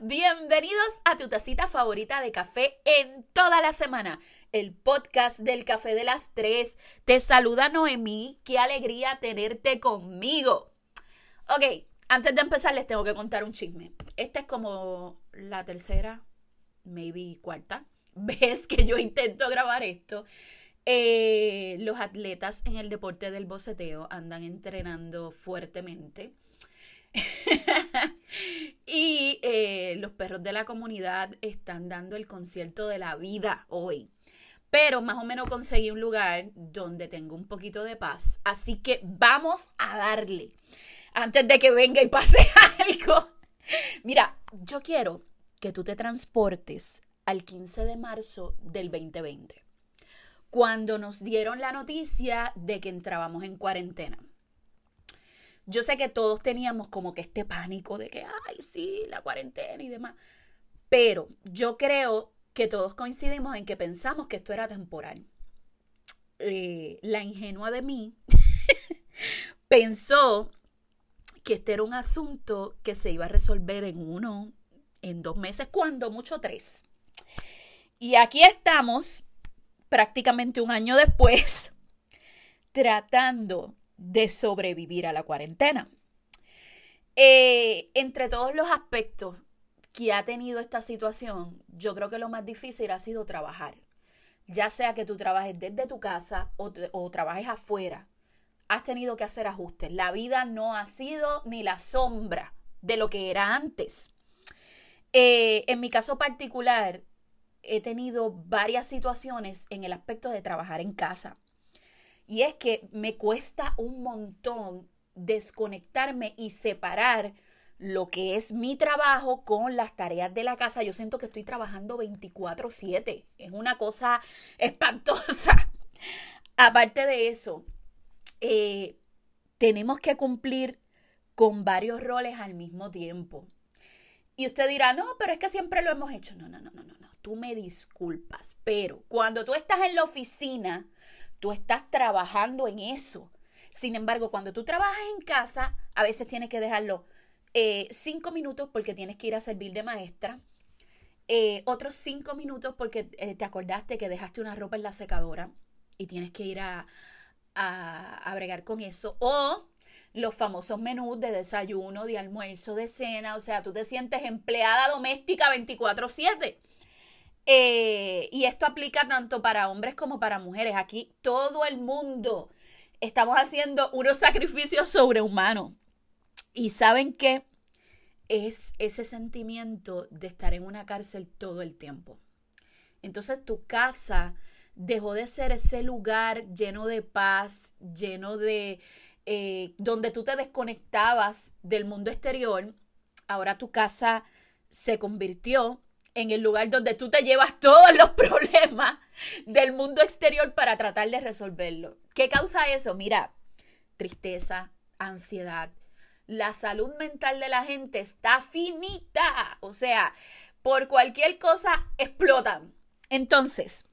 Bienvenidos a tu tacita favorita de café en toda la semana, el podcast del café de las tres. Te saluda Noemí, qué alegría tenerte conmigo. Ok, antes de empezar les tengo que contar un chisme. Esta es como la tercera, maybe cuarta vez que yo intento grabar esto. Eh, los atletas en el deporte del boceteo andan entrenando fuertemente. y eh, los perros de la comunidad están dando el concierto de la vida hoy. Pero más o menos conseguí un lugar donde tengo un poquito de paz. Así que vamos a darle. Antes de que venga y pase algo. Mira, yo quiero que tú te transportes al 15 de marzo del 2020. Cuando nos dieron la noticia de que entrábamos en cuarentena yo sé que todos teníamos como que este pánico de que, ay, sí, la cuarentena y demás. Pero yo creo que todos coincidimos en que pensamos que esto era temporal. Eh, la ingenua de mí pensó que este era un asunto que se iba a resolver en uno, en dos meses, cuando mucho tres. Y aquí estamos, prácticamente un año después, tratando de sobrevivir a la cuarentena. Eh, entre todos los aspectos que ha tenido esta situación, yo creo que lo más difícil ha sido trabajar. Ya sea que tú trabajes desde tu casa o, trabajes afuera, has tenido que hacer ajustes. La vida no ha sido ni la sombra de lo que era antes. Eh, en mi caso particular, he tenido varias situaciones en el aspecto de trabajar en casa. Y es que me cuesta un montón desconectarme y separar lo que es mi trabajo con las tareas de la casa. Yo siento que estoy trabajando 24/7. Es una cosa espantosa. Aparte de eso, eh, tenemos que cumplir con varios roles al mismo tiempo. Y usted dirá, no, pero es que siempre lo hemos hecho. No, no, no, no, no, no. Tú me disculpas, pero cuando tú estás en la oficina, Tú estás trabajando en eso. Sin embargo, cuando tú trabajas en casa, a veces tienes que dejarlo eh, cinco minutos porque tienes que ir a servir de maestra. Eh, otros cinco minutos porque eh, te acordaste que dejaste una ropa en la secadora y tienes que ir a, a, a bregar con eso. O los famosos menús de desayuno, de almuerzo, de cena. O sea, tú te sientes empleada doméstica 24/7. Eh, y esto aplica tanto para hombres como para mujeres. Aquí todo el mundo estamos haciendo unos sacrificios sobrehumanos. Y saben qué? Es ese sentimiento de estar en una cárcel todo el tiempo. Entonces tu casa dejó de ser ese lugar lleno de paz, lleno de... Eh, donde tú te desconectabas del mundo exterior. Ahora tu casa se convirtió en el lugar donde tú te llevas todos los problemas del mundo exterior para tratar de resolverlo. ¿Qué causa eso? Mira, tristeza, ansiedad. La salud mental de la gente está finita. O sea, por cualquier cosa explotan. Entonces,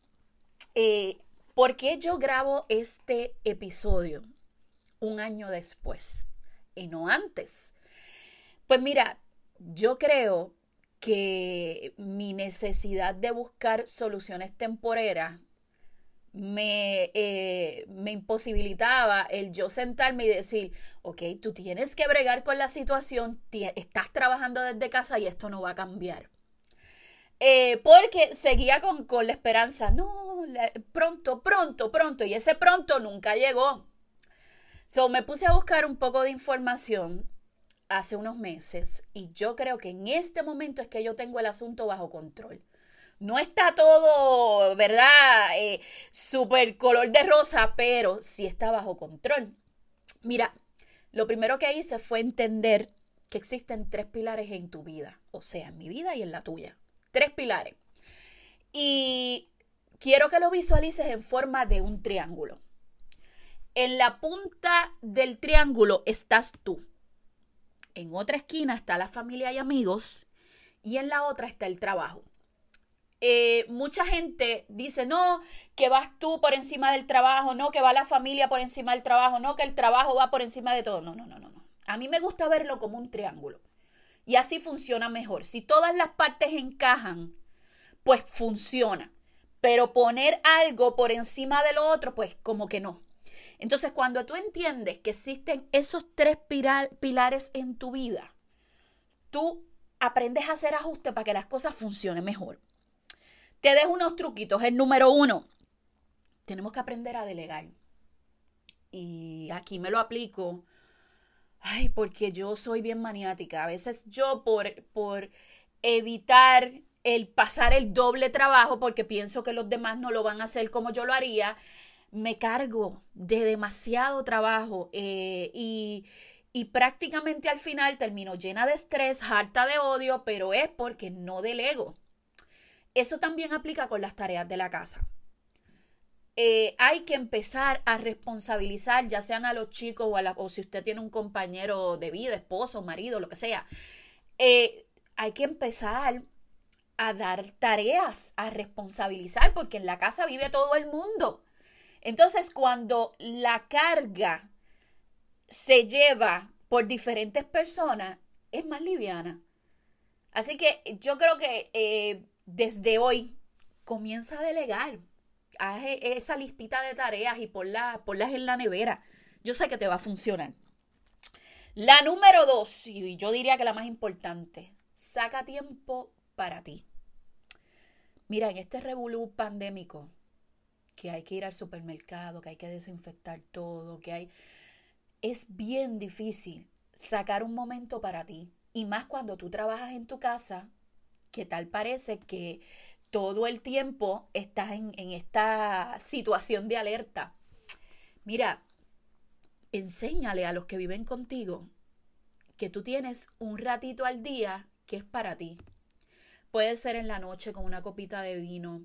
eh, ¿por qué yo grabo este episodio un año después y no antes? Pues mira, yo creo que mi necesidad de buscar soluciones temporeras me, eh, me, imposibilitaba el yo sentarme y decir, ok, tú tienes que bregar con la situación, estás trabajando desde casa y esto no va a cambiar. Eh, porque seguía con, con, la esperanza, no, pronto, pronto, pronto, y ese pronto nunca llegó. So me puse a buscar un poco de información hace unos meses y yo creo que en este momento es que yo tengo el asunto bajo control. No está todo, ¿verdad? Eh, súper color de rosa, pero sí está bajo control. Mira, lo primero que hice fue entender que existen tres pilares en tu vida, o sea, en mi vida y en la tuya. Tres pilares. Y quiero que lo visualices en forma de un triángulo. En la punta del triángulo estás tú. En otra esquina está la familia y amigos y en la otra está el trabajo. Eh, mucha gente dice, no, que vas tú por encima del trabajo, no, que va la familia por encima del trabajo, no, que el trabajo va por encima de todo. No, no, no, no. no. A mí me gusta verlo como un triángulo. Y así funciona mejor. Si todas las partes encajan, pues funciona. Pero poner algo por encima de lo otro, pues como que no. Entonces, cuando tú entiendes que existen esos tres pilares en tu vida, tú aprendes a hacer ajustes para que las cosas funcionen mejor. Te dejo unos truquitos. El número uno, tenemos que aprender a delegar. Y aquí me lo aplico. Ay, porque yo soy bien maniática. A veces yo por, por evitar el pasar el doble trabajo, porque pienso que los demás no lo van a hacer como yo lo haría, me cargo de demasiado trabajo eh, y, y prácticamente al final termino llena de estrés, harta de odio, pero es porque no delego. Eso también aplica con las tareas de la casa. Eh, hay que empezar a responsabilizar, ya sean a los chicos o, a o si usted tiene un compañero de vida, esposo, marido, lo que sea. Eh, hay que empezar a dar tareas, a responsabilizar, porque en la casa vive todo el mundo. Entonces, cuando la carga se lleva por diferentes personas, es más liviana. Así que yo creo que eh, desde hoy comienza a delegar. Haz e, esa listita de tareas y ponlas, ponlas en la nevera. Yo sé que te va a funcionar. La número dos, y yo diría que la más importante, saca tiempo para ti. Mira, en este revolú pandémico, que hay que ir al supermercado, que hay que desinfectar todo, que hay... Es bien difícil sacar un momento para ti. Y más cuando tú trabajas en tu casa, que tal parece que todo el tiempo estás en, en esta situación de alerta. Mira, enséñale a los que viven contigo que tú tienes un ratito al día que es para ti. Puede ser en la noche con una copita de vino,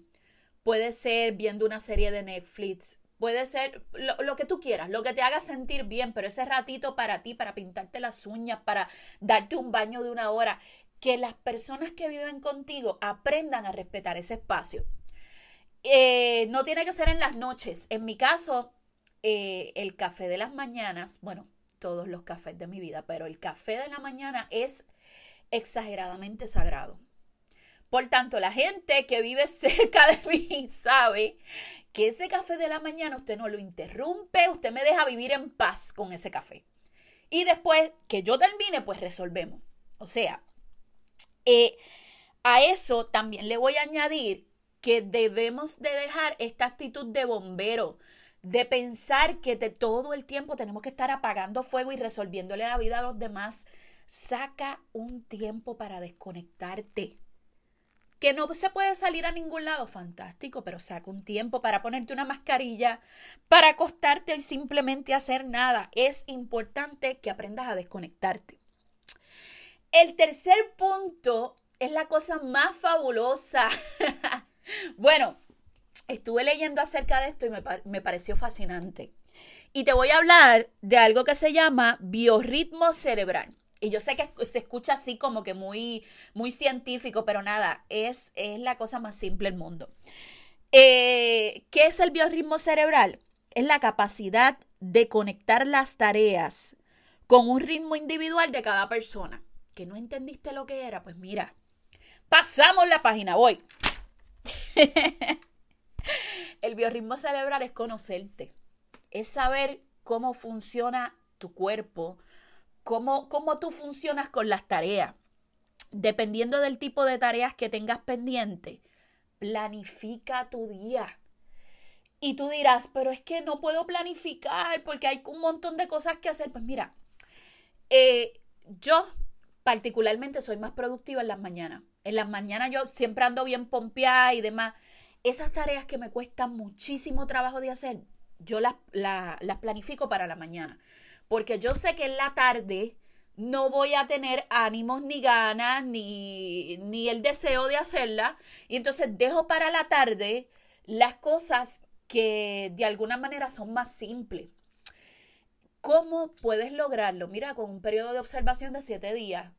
puede ser viendo una serie de Netflix, puede ser lo, que tú quieras, lo que te haga sentir bien, pero ese ratito para ti, para pintarte las uñas, para darte un baño de una hora, que las personas que viven contigo aprendan a respetar ese espacio. Eh, no tiene que ser en las noches. En mi caso, eh, el café de las mañanas, bueno, todos los cafés de mi vida, pero el café de la mañana es exageradamente sagrado. Por tanto, la gente que vive cerca de mí sabe que ese café de la mañana usted no lo interrumpe, usted me deja vivir en paz con ese café. Y después que yo termine, pues resolvemos. O sea, eh, a eso también le voy a añadir que debemos de dejar esta actitud de bombero, de pensar que de todo el tiempo tenemos que estar apagando fuego y resolviéndole la vida a los demás. Saca un tiempo para desconectarte que no se puede salir a ningún lado, fantástico, pero saca un tiempo para ponerte una mascarilla, para acostarte y simplemente hacer nada. Es importante que aprendas a desconectarte. El tercer punto es la cosa más fabulosa. bueno, estuve leyendo acerca de esto y me, me pareció fascinante. Y te voy a hablar de algo que se llama biorritmo cerebral. Y yo sé que se escucha así como que muy, muy científico, pero nada, es, es la cosa más simple del mundo. Eh, ¿Qué es el biorritmo cerebral? Es la capacidad de conectar las tareas con un ritmo individual de cada persona. ¿Que no entendiste lo que era? Pues mira, pasamos la página, voy. el biorritmo cerebral es conocerte, es saber cómo funciona tu cuerpo, cómo, tú funcionas con las tareas. Dependiendo del tipo de tareas que tengas pendiente, planifica tu día. Y tú dirás, pero es que no puedo planificar porque hay un montón de cosas que hacer. Pues mira, eh, yo particularmente soy más productiva en las mañanas. En las mañanas yo siempre ando bien pompeada y demás. Esas tareas que me cuestan muchísimo trabajo de hacer, yo las, las planifico para la mañana porque yo sé que en la tarde no voy a tener ánimos ni ganas ni, ni el deseo de hacerla y entonces dejo para la tarde las cosas que de alguna manera son más simples. ¿Cómo puedes lograrlo? Mira, con un periodo de observación de siete días.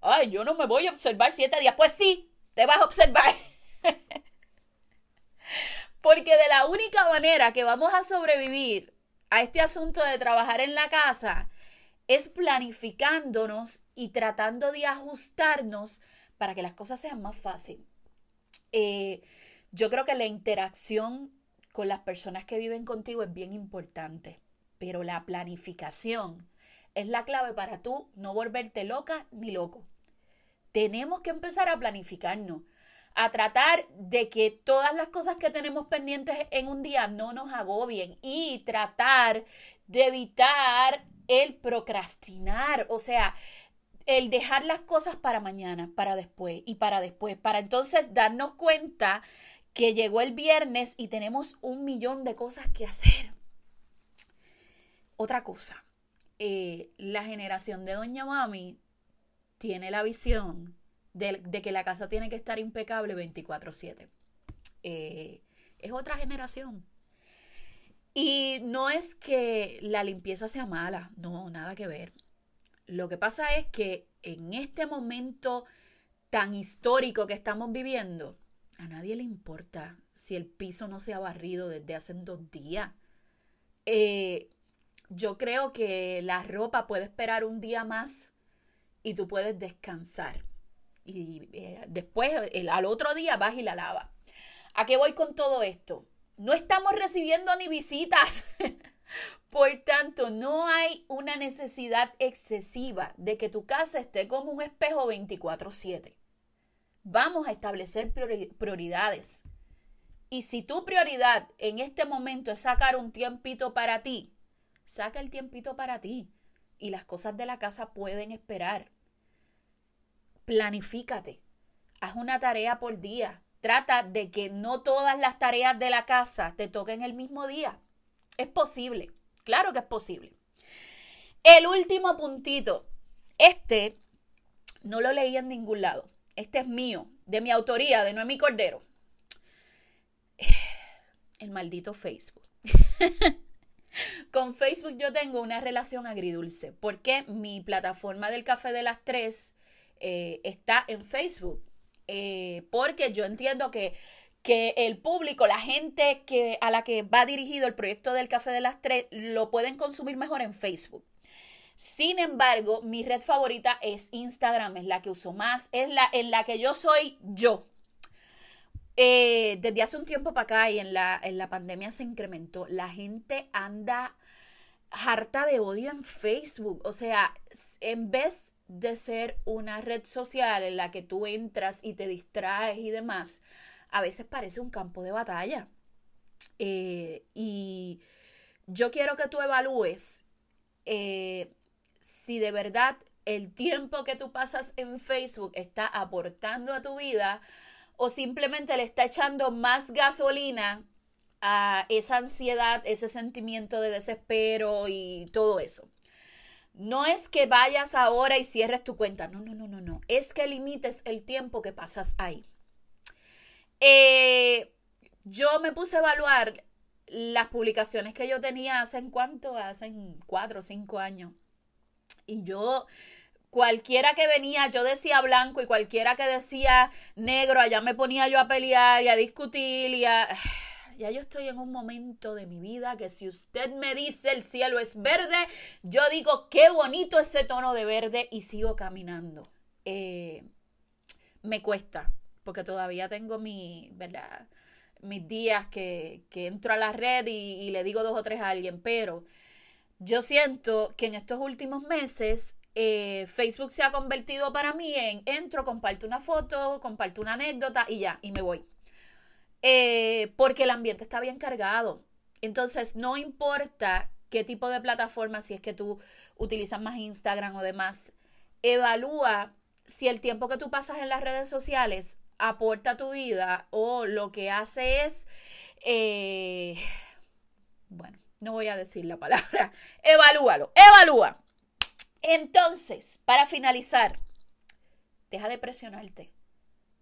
Ay, yo no me voy a observar siete días. Pues sí, te vas a observar. Porque de la única manera que vamos a sobrevivir a este asunto de trabajar en la casa es planificándonos y tratando de ajustarnos para que las cosas sean más fáciles. Eh, yo creo que la interacción con las personas que viven contigo es bien importante, pero la planificación es la clave para tú no volverte loca ni loco. Tenemos que empezar a planificarnos, a tratar de que todas las cosas que tenemos pendientes en un día no nos agobien y tratar de evitar el procrastinar, o sea, el dejar las cosas para mañana, para después y para después, para entonces darnos cuenta que llegó el viernes y tenemos un millón de cosas que hacer. Otra cosa, eh, la generación de Doña Mami tiene la visión de, que la casa tiene que estar impecable 24/7. Eh, es otra generación. Y no es que la limpieza sea mala, no, nada que ver. Lo que pasa es que en este momento tan histórico que estamos viviendo, a nadie le importa si el piso no se ha barrido desde hace dos días. Eh, yo creo que la ropa puede esperar un día más y tú puedes descansar. Y eh, después, al otro día, vas y la lavas. ¿A qué voy con todo esto? No estamos recibiendo ni visitas. Por tanto, no hay una necesidad excesiva de que tu casa esté como un espejo 24/7. Vamos a establecer prioridades. Y si tu prioridad en este momento es sacar un tiempito para ti, saca el tiempito para ti. Y las cosas de la casa pueden esperar. Planifícate. Haz una tarea por día. Trata de que no todas las tareas de la casa te toquen el mismo día. Es posible, claro que es posible. El último puntito, este no lo leí en ningún lado. Este es mío, de mi autoría, de Noemi Cordero. El maldito Facebook. Con Facebook yo tengo una relación agridulce, porque mi plataforma del café de las tres eh, está en Facebook. Eh, porque yo entiendo que, que el público, la gente que, a la que va dirigido el proyecto del Café de las Tres, lo pueden consumir mejor en Facebook. Sin embargo, mi red favorita es Instagram, es la que uso más, es la en la que yo soy yo. Eh, desde hace un tiempo para acá y en la, en la pandemia se incrementó, la gente anda harta de odio en Facebook. O sea, en vez de ser una red social en la que tú entras y te distraes y demás, a veces parece un campo de batalla. Eh, y yo quiero que tú evalúes eh, si de verdad el tiempo que tú pasas en Facebook está aportando a tu vida o simplemente le está echando más gasolina a esa ansiedad, ese sentimiento de desespero y todo eso. No es que vayas ahora y cierres tu cuenta, no, no, no, no, no. Es que limites el tiempo que pasas ahí. Eh, yo me puse a evaluar las publicaciones que yo tenía hace cuánto, hace cuatro o cinco años. Y yo, cualquiera que venía, yo decía blanco y cualquiera que decía negro, allá me ponía yo a pelear y a discutir y a ya yo estoy en un momento de mi vida que si usted me dice el cielo es verde, yo digo qué bonito ese tono de verde y sigo caminando. Eh, me cuesta, porque todavía tengo mi, mis días que, entro a la red y, le digo dos o tres a alguien, pero yo siento que en estos últimos meses eh, Facebook se ha convertido para mí en entro, comparto una foto, comparto una anécdota y ya, y me voy. Eh, porque el ambiente está bien cargado. Entonces, no importa qué tipo de plataforma, si es que tú utilizas más Instagram o demás, evalúa si el tiempo que tú pasas en las redes sociales aporta a tu vida o lo que hace es, eh, bueno, no voy a decir la palabra, evalúalo, evalúa. Entonces, para finalizar, deja de presionarte.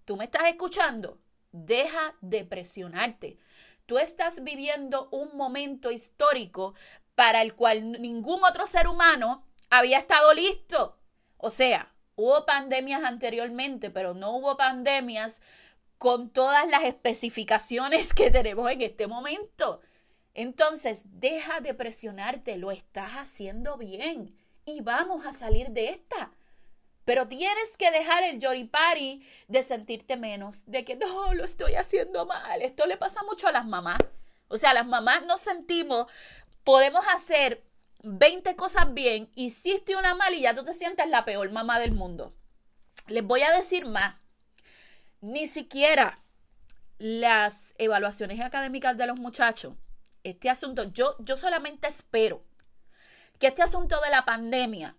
¿Tú me estás escuchando? Deja de presionarte. Tú estás viviendo un momento histórico para el cual ningún otro ser humano había estado listo. O sea, hubo pandemias anteriormente, pero no hubo pandemias con todas las especificaciones que tenemos en este momento. Entonces, deja de presionarte, lo estás haciendo bien. y vamos a salir de esta. Pero tienes que dejar el yoripari de sentirte menos, de que no, lo estoy haciendo mal. Esto le pasa mucho a las mamás. O sea, las mamás nos sentimos, podemos hacer 20 cosas bien, hiciste una mal y ya tú te sientes la peor mamá del mundo. Les voy a decir más. Ni siquiera las evaluaciones académicas de los muchachos, este asunto, yo, yo solamente espero que este asunto de la pandemia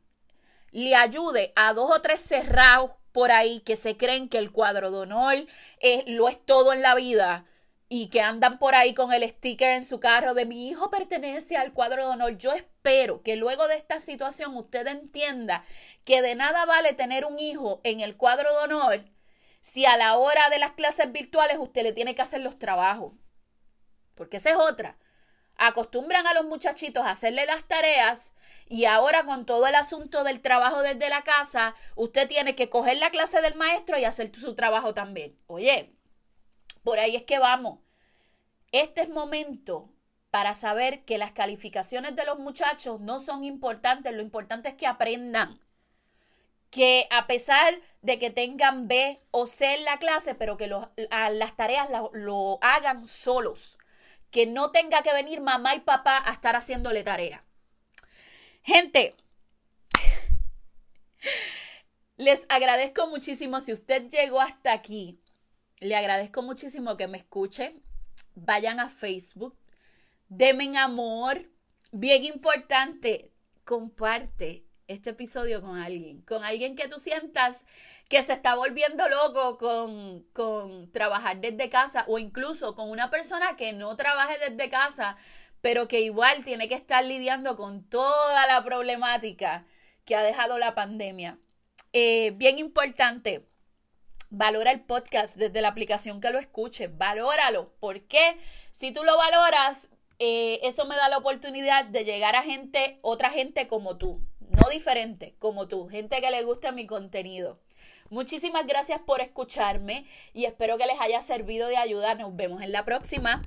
le ayude a dos o tres cerrados por ahí que se creen que el cuadro de honor es, lo es todo en la vida y que andan por ahí con el sticker en su carro de mi hijo pertenece al cuadro de honor. Yo espero que luego de esta situación usted entienda que de nada vale tener un hijo en el cuadro de honor si a la hora de las clases virtuales usted le tiene que hacer los trabajos. Porque esa es otra. Acostumbran a los muchachitos a hacerle las tareas y ahora con todo el asunto del trabajo desde la casa, usted tiene que coger la clase del maestro y hacer su trabajo también. Oye, por ahí es que vamos. Este es momento para saber que las calificaciones de los muchachos no son importantes, lo importante es que aprendan. Que a pesar de que tengan B o C en la clase, pero que las tareas lo hagan solos. Que no tenga que venir mamá y papá a estar haciéndole tarea. Gente, les agradezco muchísimo si usted llegó hasta aquí. Le agradezco muchísimo que me escuche. Vayan a Facebook. Demen amor. Bien importante, comparte este episodio con alguien, con alguien que tú sientas que se está volviendo loco con, con trabajar desde casa o incluso con una persona que no trabaje desde casa, pero que igual tiene que estar lidiando con toda la problemática que ha dejado la pandemia. Eh, bien importante, valora el podcast desde la aplicación que lo escuche, valóralo, porque si tú lo valoras, eh, eso me da la oportunidad de llegar a gente, otra gente como tú, no diferente, como tú, gente que le gusta mi contenido. Muchísimas gracias por escucharme y espero que les haya servido de ayuda. Nos vemos en la próxima.